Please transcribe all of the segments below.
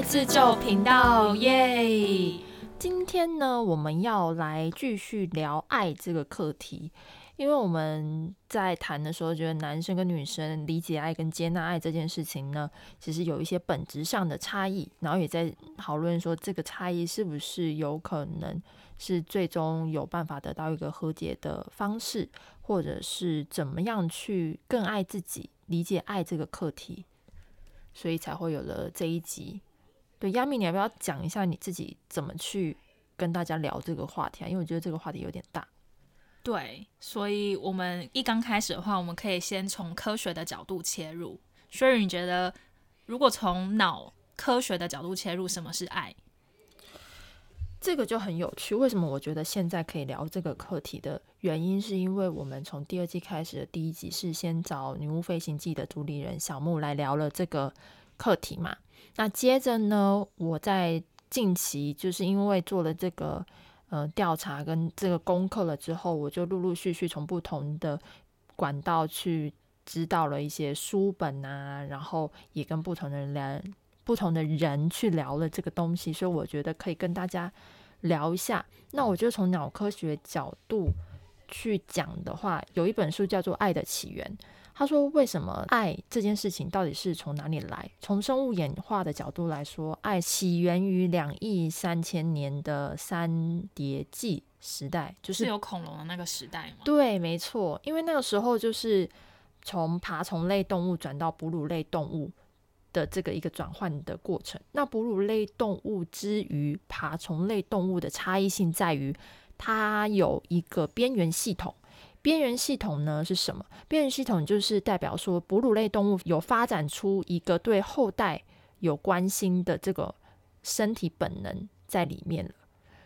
自救频道，耶！今天呢，我们要来继续聊爱这个课题，因为我们在谈的时候，觉得男生跟女生理解爱跟接纳爱这件事情呢，其实有一些本质上的差异，然后也在讨论说，这个差异是不是有可能是最终有办法得到一个和解的方式，或者是怎么样去更爱自己，理解爱这个课题，所以才会有了这一集。对，亚米，你要不要讲一下你自己怎么去跟大家聊这个话题啊？因为我觉得这个话题有点大。对，所以我们一刚开始的话，我们可以先从科学的角度切入。所以你觉得，如果从脑科学的角度切入，什么是爱？这个就很有趣。为什么我觉得现在可以聊这个课题的原因，是因为我们从第二季开始的第一集是先找《女巫飞行记》的主理人小木来聊了这个课题嘛。那接着呢，我在近期就是因为做了这个呃调查跟这个功课了之后，我就陆陆续续从不同的管道去知道了一些书本啊，然后也跟不同的人、不同的人去聊了这个东西，所以我觉得可以跟大家聊一下。那我就从脑科学角度去讲的话，有一本书叫做《爱的起源》。他说：“为什么爱这件事情到底是从哪里来？从生物演化的角度来说，爱起源于两亿三千年的三叠纪时代，就是有恐龙的那个时代吗？对，没错。因为那个时候就是从爬虫类动物转到哺乳类动物的这个一个转换的过程。那哺乳类动物之于爬虫类动物的差异性在于，它有一个边缘系统。”边缘系统呢是什么？边缘系统就是代表说，哺乳类动物有发展出一个对后代有关心的这个身体本能在里面了。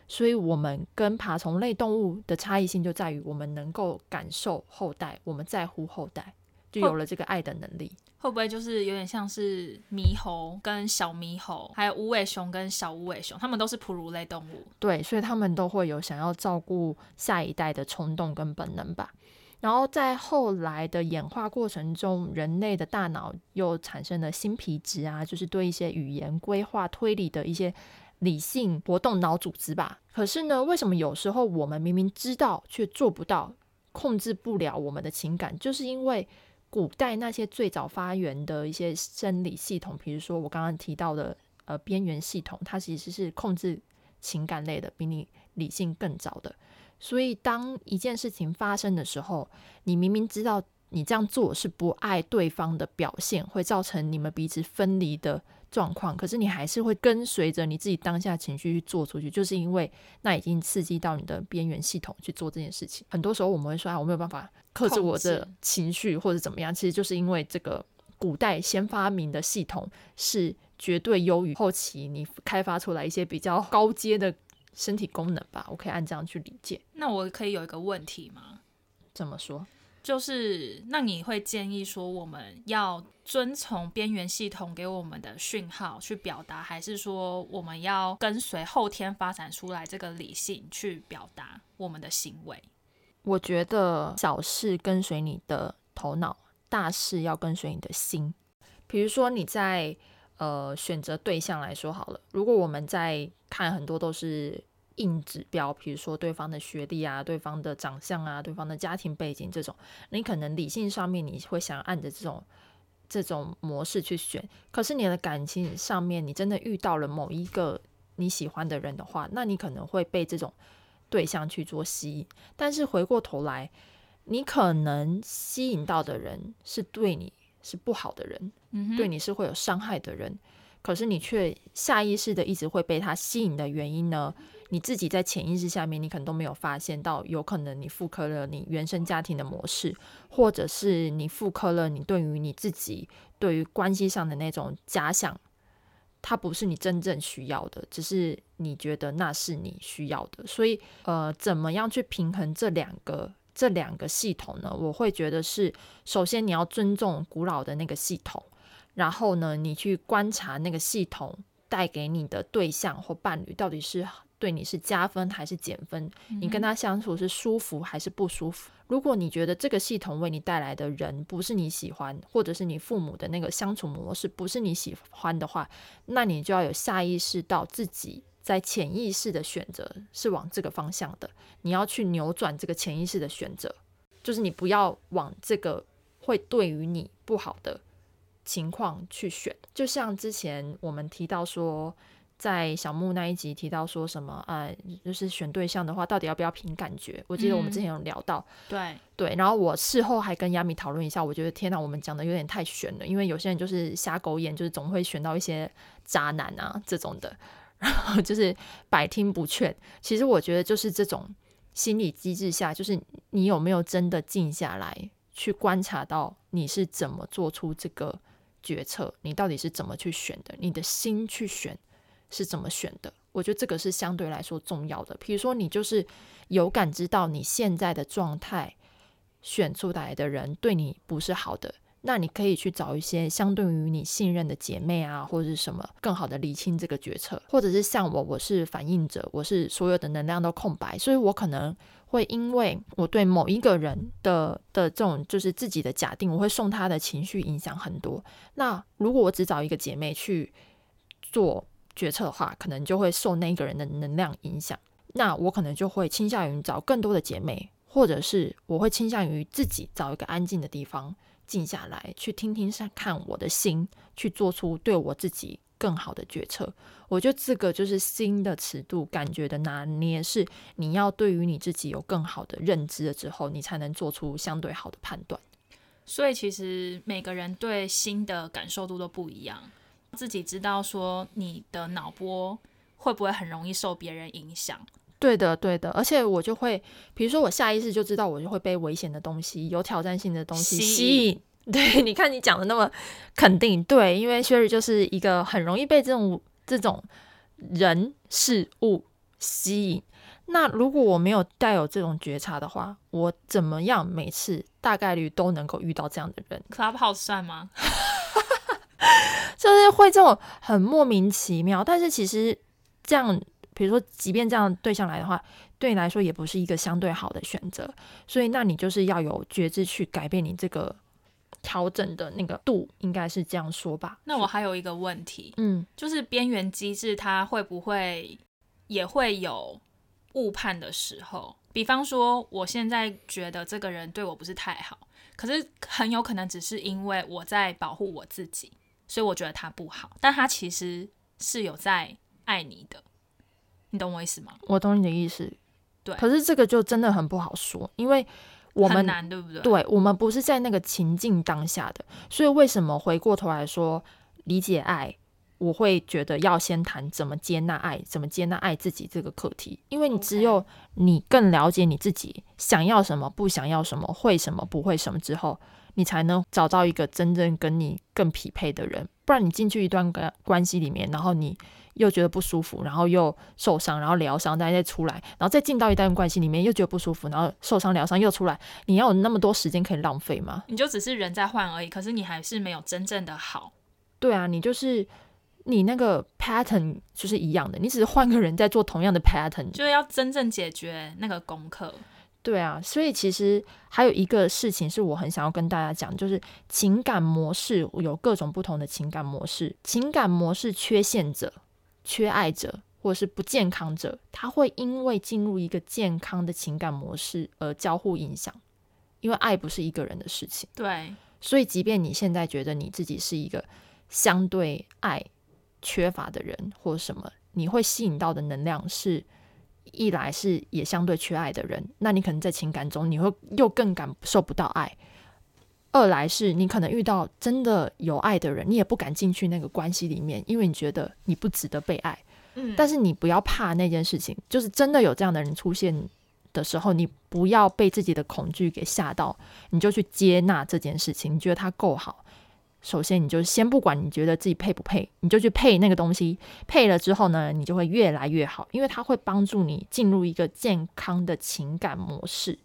所以，我们跟爬虫类动物的差异性就在于，我们能够感受后代，我们在乎后代，就有了这个爱的能力。会不会就是有点像是猕猴跟小猕猴，还有无尾熊跟小无尾熊，他们都是哺乳类动物。对，所以他们都会有想要照顾下一代的冲动跟本能吧。然后在后来的演化过程中，人类的大脑又产生了新皮质啊，就是对一些语言、规划、推理的一些理性活动脑组织吧。可是呢，为什么有时候我们明明知道却做不到，控制不了我们的情感，就是因为。古代那些最早发源的一些生理系统，比如说我刚刚提到的呃边缘系统，它其实是控制情感类的，比你理性更早的。所以当一件事情发生的时候，你明明知道你这样做是不爱对方的表现，会造成你们彼此分离的。状况，可是你还是会跟随着你自己当下情绪去做出去，就是因为那已经刺激到你的边缘系统去做这件事情。很多时候我们会说啊，我没有办法克制我的情绪或者怎么样，其实就是因为这个古代先发明的系统是绝对优于后期你开发出来一些比较高阶的身体功能吧。我可以按这样去理解。那我可以有一个问题吗？怎么说？就是，那你会建议说我们要遵从边缘系统给我们的讯号去表达，还是说我们要跟随后天发展出来这个理性去表达我们的行为？我觉得小事跟随你的头脑，大事要跟随你的心。比如说你在呃选择对象来说好了，如果我们在看很多都是。硬指标，比如说对方的学历啊、对方的长相啊、对方的家庭背景这种，你可能理性上面你会想按着这种这种模式去选。可是你的感情上面，你真的遇到了某一个你喜欢的人的话，那你可能会被这种对象去做吸引。但是回过头来，你可能吸引到的人是对你是不好的人，对你是会有伤害的人。可是你却下意识的一直会被他吸引的原因呢？你自己在潜意识下面，你可能都没有发现到，有可能你复刻了你原生家庭的模式，或者是你复刻了你对于你自己对于关系上的那种假想，它不是你真正需要的，只是你觉得那是你需要的。所以，呃，怎么样去平衡这两个这两个系统呢？我会觉得是，首先你要尊重古老的那个系统，然后呢，你去观察那个系统带给你的对象或伴侣到底是。对你是加分还是减分？你跟嗯他相处是舒服还是不舒服？如果你觉得这个系统为你带来的人不是你喜欢，或者是你父母的那个相处模式不是你喜欢的话，那你就要有下意识到自己在潜意识的选择是往这个方向的，你要去扭转这个潜意识的选择，就是你不要往这个会对于你不好的情况去选。就像之前我们提到说，在小木那一集提到说什么，呃，就是选对象的话，到底要不要凭感觉？我记得我们之前有聊到，对，对，然后我事后还跟亚米讨论一下，我觉得天哪，我们讲的有点太悬了，因为有些人就是瞎狗眼，就是总会选到一些渣男啊这种的，然后就是百听不劝。其实我觉得就是这种心理机制下，就是你有没有真的静下来去观察到你是怎么做出这个决策，你到底是怎么去选的，你的心去选是怎么选的。我觉得这个是相对来说重要的。比如说，你就是有感知到你现在的状态，选出来的人对你不是好的，那你可以去找一些相对于你信任的姐妹啊，或者是什么更好的理清这个决策，或者是像我，我是反应者，我是所有的能量都空白，所以我可能会因为我对某一个人的的这种就是自己的假定，我会受他的情绪影响很多。那如果我只找一个姐妹去做决策的话，可能就会受那个人的能量影响。那我可能就会倾向于找更多的姐妹，或者是我会倾向于自己找一个安静的地方，静下来去听听看我的心，去做出对我自己更好的决策。我觉得这个就是心的尺度、感觉的拿捏，是你要对于你自己有更好的认知了之后，你才能做出相对好的判断。所以其实每个人对心的感受度都不一样，自己知道说你的脑波会不会很容易受别人影响。对的，对的，而且我就会，比如说我下意识就知道，我就会被危险的东西、有挑战性的东西吸吸引。对，你看你讲的那么肯定，对，因为 Sherry 就是一个很容易被这种这种人事物吸引。那如果我没有带有这种觉察的话，我怎么样每次大概率都能够遇到这样的人？Clubhouse 算吗？就是会这种很莫名其妙，但是其实这样，比如说，即便这样对象来的话，对你来说也不是一个相对好的选择。所以，那你就是要有觉知去改变你这个调整的那个度，应该是这样说吧？那我还有一个问题，嗯，就是边缘机制它会不会也会有误判的时候？比方说，我现在觉得这个人对我不是太好，可是很有可能只是因为我在保护我自己，所以我觉得他不好，但他其实是有在爱你的，你懂我意思吗？我懂你的意思。对可是这个就真的很不好说，因为我们难，对不对？对我们不是在那个情境当下的，所以为什么回过头来说理解爱，我会觉得要先谈怎么接纳爱，怎么接纳爱自己这个课题，因为你只有你更了解你自己想要什么，不想要什么，会什么，不会什么之后，你才能找到一个真正跟你更匹配的人，不然你进去一段关关系里面，然后你。又觉得不舒服，然后又受伤，然后疗伤，再再出来，然后再进到一段关系里面，又觉得不舒服，然后受伤疗伤又出来，你要有那么多时间可以浪费吗？你就只是人在换而已，可是你还是没有真正的好。对啊，你就是你那个 pattern 就是一样的，你只是换个人在做同样的 pattern。就是要真正解决那个功课。对啊，所以其实还有一个事情是我很想要跟大家讲，就是情感模式有各种不同的情感模式，情感模式缺陷者、缺爱者或者是不健康者，他会因为进入一个健康的情感模式而交互影响，因为爱不是一个人的事情。对，所以，即便你现在觉得你自己是一个相对爱缺乏的人，或什么，你会吸引到的能量是，一来是也相对缺爱的人，那你可能在情感中你会又更感受不到爱；二来是你可能遇到真的有爱的人，你也不敢进去那个关系里面，因为你觉得你不值得被爱。嗯但是你不要怕那件事情，就是真的有这样的人出现的时候，你不要被自己的恐惧给吓到，你就去接纳这件事情。你觉得他够好，首先你就先不管你觉得自己配不配，你就去配那个东西。配了之后呢，你就会越来越好，因为它会帮助你进入一个健康的情感模式。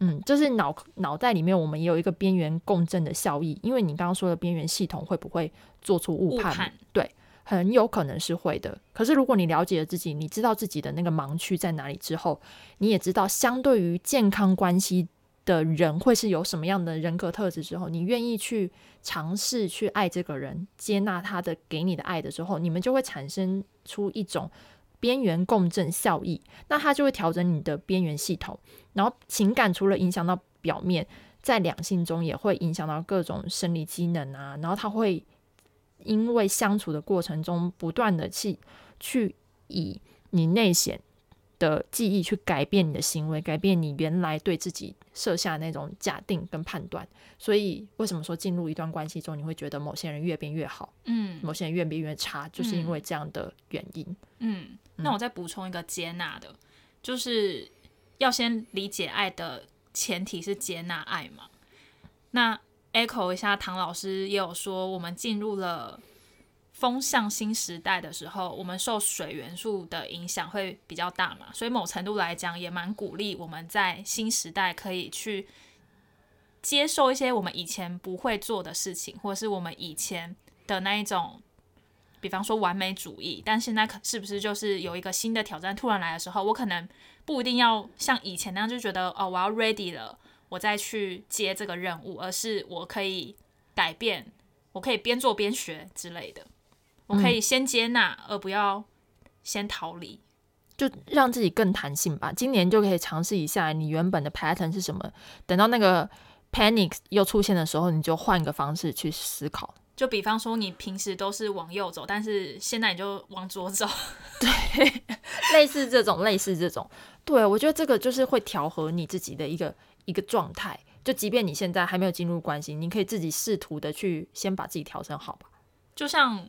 嗯，就是脑脑袋里面我们也有一个边缘共振的效益，因为你刚刚说的边缘系统会不会做出误判？误判对，很有可能是会的。可是如果你了解了自己，你知道自己的那个盲区在哪里之后，你也知道相对于健康关系的人会是有什么样的人格特质之后，你愿意去尝试去爱这个人，接纳他的给你的爱的时候，你们就会产生出一种边缘共振效益。那他就会调整你的边缘系统，然后情感除了影响到表面。在两性中也会影响到各种生理机能啊，然后他会因为相处的过程中不断的去去以你内显的记忆去改变你的行为，改变你原来对自己设下那种假定跟判断。所以为什么说进入一段关系中，你会觉得某些人越变越好，嗯，某些人越变越差，就是因为这样的原因。嗯，那我再补充一个接纳的，就是要先理解爱的。前提是接纳爱嘛？那 echo 一下，唐老师也有说，我们进入了风向新时代的时候，我们受水元素的影响会比较大嘛，所以某程度来讲，也蛮鼓励我们在新时代可以去接受一些我们以前不会做的事情，或者是我们以前的那一种，比方说完美主义，但现在可是不是就是有一个新的挑战突然来的时候，我可能。不一定要像以前那样就觉得哦，我要 ready 了，我再去接这个任务，而是我可以改变，我可以边做边学之类的，我可以先接纳，而不要先逃离，就让自己更弹性吧。今年就可以尝试一下，你原本的 pattern 是什么，等到那个 panic 又出现的时候，你就换个方式去思考。就比方说，你平时都是往右走，但是现在你就往左走，对，类似这种，类似这种，对我觉得这个就是会调和你自己的一个一个状态。就即便你现在还没有进入关系，你可以自己试图的去先把自己调整好吧。就像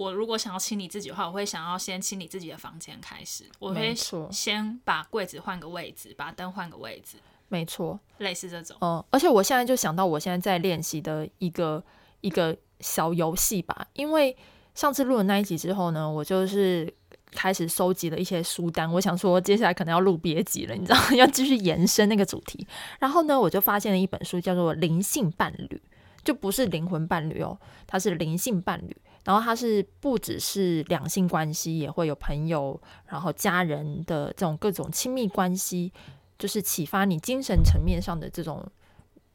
我如果想要清理自己的话，我会想要先清理自己的房间开始，我会先把柜子换个位置，把灯换个位置，没错，类似这种。嗯，而且我现在就想到我现在在练习的一个一个。小游戏吧，因为上次录了那一集之后呢，我就是开始收集了一些书单。我想说，接下来可能要录别集了，你知道，要继续延伸那个主题。然后呢，我就发现了一本书，叫做《灵性伴侣》，就不是灵魂伴侣哦，它是灵性伴侣。然后它是不只是两性关系，也会有朋友，然后家人的这种各种亲密关系，就是启发你精神层面上的这种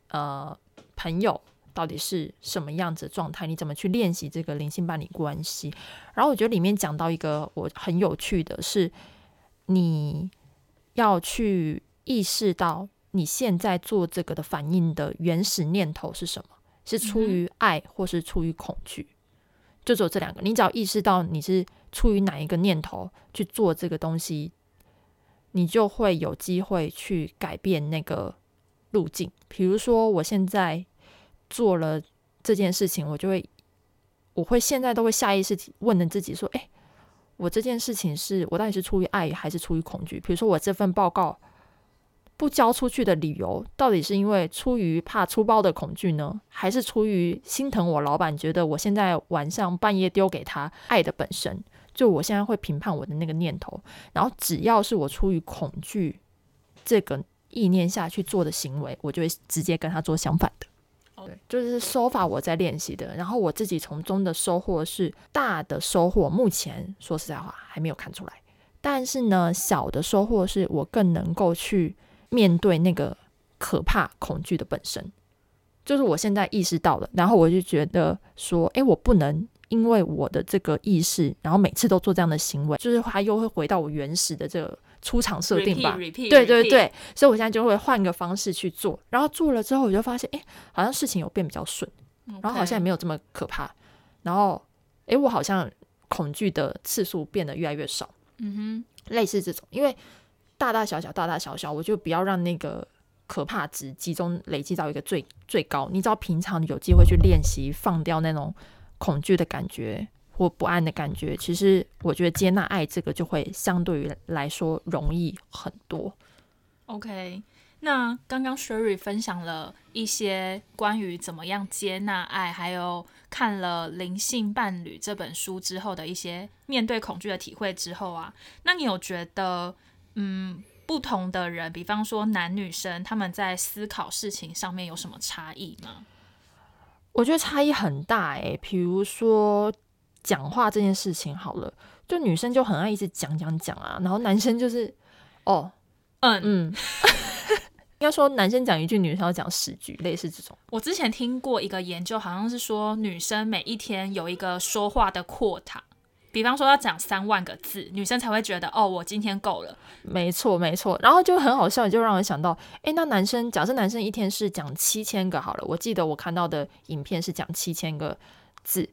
呃朋友。到底是什么样子状态？你怎么去练习这个灵性伴侣关系？然后我觉得里面讲到一个我很有趣的是，你要去意识到你现在做这个的反应的原始念头是什么？是出于爱或是出于恐惧？就只有这两个。你只要意识到你是出于哪一个念头去做这个东西，你就会有机会去改变那个路径。比如说，我现在。做了这件事情，我就会，我会现在都会下意识问的自己说：“哎，我这件事情是我到底是出于爱还是出于恐惧？比如说我这份报告不交出去的理由，到底是因为出于怕出包的恐惧呢，还是出于心疼我老板，觉得我现在晚上半夜丢给他爱的本身？就我现在会评判我的那个念头，然后只要是我出于恐惧这个意念下去做的行为，我就会直接跟他做相反的。”对，就是手法我在练习的，然后我自己从中的收获是大的收获，目前说实在话还没有看出来。但是呢，小的收获是我更能够去面对那个可怕恐惧的本身，就是我现在意识到了，然后我就觉得说，诶，我不能因为我的这个意识，然后每次都做这样的行为，就是它又会回到我原始的这个。出场设定吧，对对对，所以我现在就会换个方式去做，然后做了之后，我就发现，诶，好像事情有变比较顺，然后好像也没有这么可怕，然后，诶，我好像恐惧的次数变得越来越少，嗯哼，类似这种，因为大大小小，大大小小，我就不要让那个可怕值集中累积到一个最最高，你知道，平常有机会去练习放掉那种恐惧的感觉。或不安的感觉，其实我觉得接纳爱这个就会相对于来说容易很多。OK，那刚刚 Sherry 分享了一些关于怎么样接纳爱，还有看了《灵性伴侣》这本书之后的一些面对恐惧的体会之后啊，那你有觉得嗯，不同的人，比方说男女生，他们在思考事情上面有什么差异吗？我觉得差异很大诶，比如说。讲话这件事情好了，就女生就很爱一直讲讲讲啊，然后男生就是哦，嗯，嗯，应该说男生讲一句，女生要讲十句，类似这种。我之前听过一个研究，好像是说女生每一天有一个说话的扩塔，比方说要讲三万个字，女生才会觉得哦，我今天够了。没错，没错。然后就很好笑，就让人想到，诶，那男生假设男生一天是讲七千个好了，我记得我看到的影片是讲七千个字，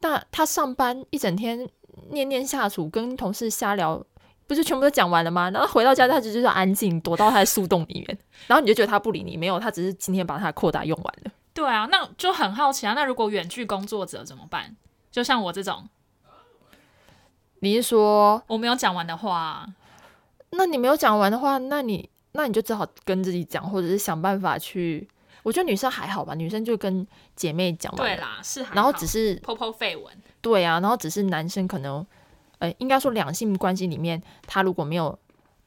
那他上班一整天念念下属，跟同事瞎聊。不是全部都讲完了吗？然后回到家，他只是安静，躲到他的树洞里面。然后你就觉得他不理你，没有，他只是今天把他的扩大用完了。对啊，那就很好奇啊。那如果远距工作者怎么办？就像我这种，你是说，我没有讲完的话，那你没有讲完的话，那你那你就只好跟自己讲，或者是想办法去。我觉得女生还好吧，女生就跟姐妹讲完，对啦，是还然后只是剖剖绯闻，对啊，然后只是男生可能，呃，应该说两性关系里面，他如果没有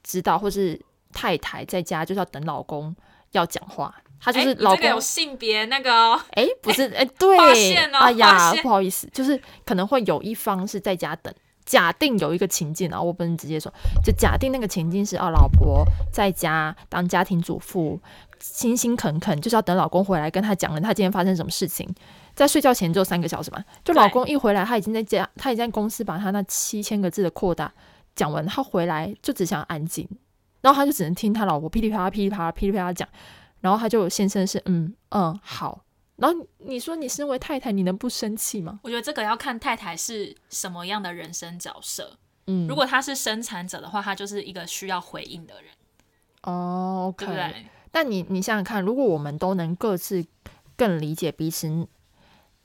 知道，或是太太在家就是要等老公要讲话，他就是老公这个有性别那个哦哎、不是，哎、对，发现哦哎呀不好意思，就是可能会有一方是在家等。假定有一个情境啊，我不能直接说，就假定那个情境是哦，老婆在家当家庭主妇，辛辛恳恳，就是要等老公回来跟她讲了她今天发生什么事情。在睡觉前只有三个小时嘛，就老公一回来，他已经在家，他已经在公司把他那七千个字的扩大讲完，他回来就只想安静，然后他就只能听他老婆噼里啪啦、噼里啪啦、噼里啪啦讲，然后他就先生是嗯嗯好，然后你说你身为太太，你能不生气吗？我觉得这个要看太太是什么样的人生角色。嗯，如果她是生产者的话，她就是一个需要回应的人，哦，OK，对不对？但你你想想看，如果我们都能各自更理解彼此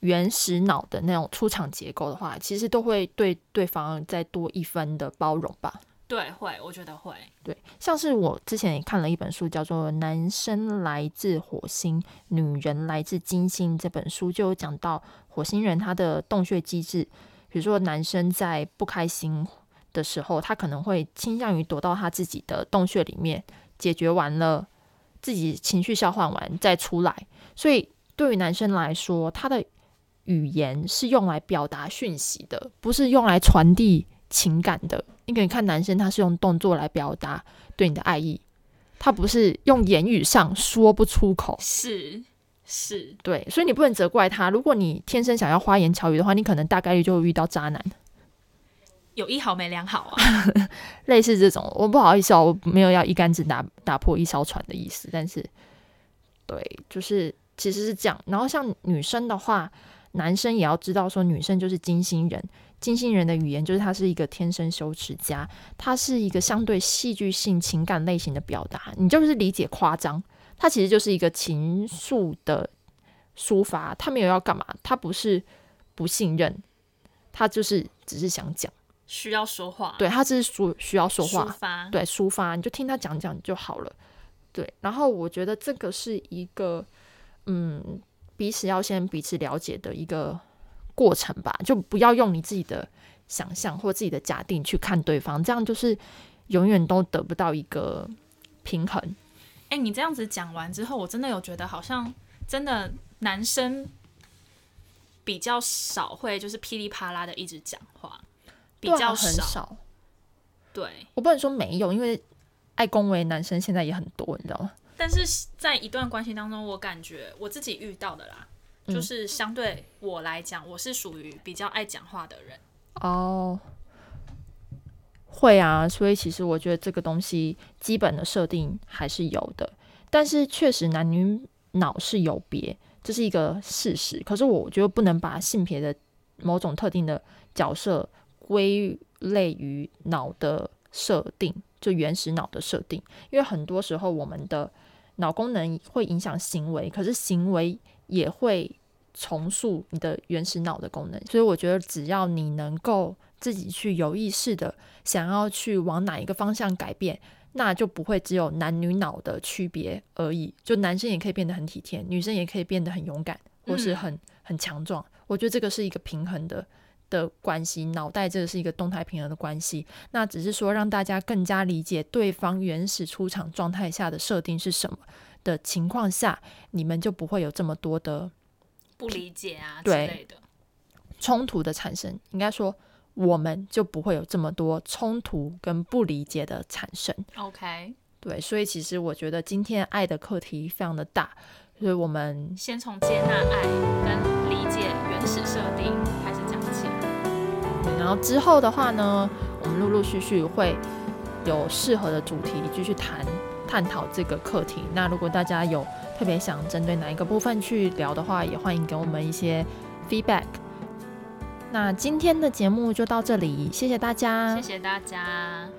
原始脑的那种出场结构的话，其实都会对对方再多一分的包容吧。对，会，我觉得会。对，像是我之前也看了一本书，叫做《男生来自火星，女人来自金星》这本书，就有讲到火星人他的洞穴机制。比如说，男生在不开心的时候，他可能会倾向于躲到他自己的洞穴里面，解决完了自己情绪消化完再出来。所以，对于男生来说，他的语言是用来表达讯息的，不是用来传递情感的。你可以看男生，他是用动作来表达对你的爱意，他不是用言语上说不出口。是是，对，所以你不能责怪他。如果你天生想要花言巧语的话，你可能大概率就会遇到渣男，有一好没两好啊。类似这种。我不好意思哦，我没有要一竿子打打破一艘船的意思，但是对，就是其实是这样。然后像女生的话，男生也要知道说，女生就是金星人。金星人的语言就是他是一个天生羞耻家，他是一个相对戏剧性情感类型的表达。你就是理解夸张，他其实就是一个情愫的抒发。他没有要干嘛，他不是不信任，他就是只是想讲。需要说话，对他只是说需要说话抒，发，对抒发，你就听他讲讲就好了。对，然后我觉得这个是一个，嗯，彼此要先彼此了解的一个过程吧，就不要用你自己的想象或自己的假定去看对方，这样就是永远都得不到一个平衡。哎、你这样子讲完之后，我真的有觉得好像真的男生比较少会就是噼里啪啦的一直讲话，比较很少，对，我不能说没有，因为爱恭维男生现在也很多，你知道吗？但是在一段关系当中，我感觉我自己遇到的啦，嗯就是相对我来讲，我是属于比较爱讲话的人。哦，会啊，所以其实我觉得这个东西基本的设定还是有的，但是确实男女脑是有别，这是一个事实。可是我觉得不能把性别的某种特定的角色归类于脑的设定，就原始脑的设定，因为很多时候我们的脑功能会影响行为，可是行为也会重塑你的原始脑的功能，所以我觉得只要你能够自己去有意识的想要去往哪一个方向改变，那就不会只有男女脑的区别而已。就男生也可以变得很体贴，女生也可以变得很勇敢，或是很很强壮。我觉得这个是一个平衡的的关系，脑袋这个是一个动态平衡的关系。那只是说让大家更加理解对方原始出场状态下的设定是什么的情况下，你们就不会有这么多的不理解啊之类的。冲突的产生，应该说我们就不会有这么多冲突跟不理解的产生。OK，对，所以其实我觉得今天爱的课题非常的大，所以我们先从接纳爱跟理解原始设定开始讲起。对然后之后的话呢，我们陆陆续续会有适合的主题继续谈探讨这个课题。那如果大家有特别想针对哪一个部分去聊的话，也欢迎给我们一些 feedback。那今天的节目就到这里，谢谢大家，谢谢大家。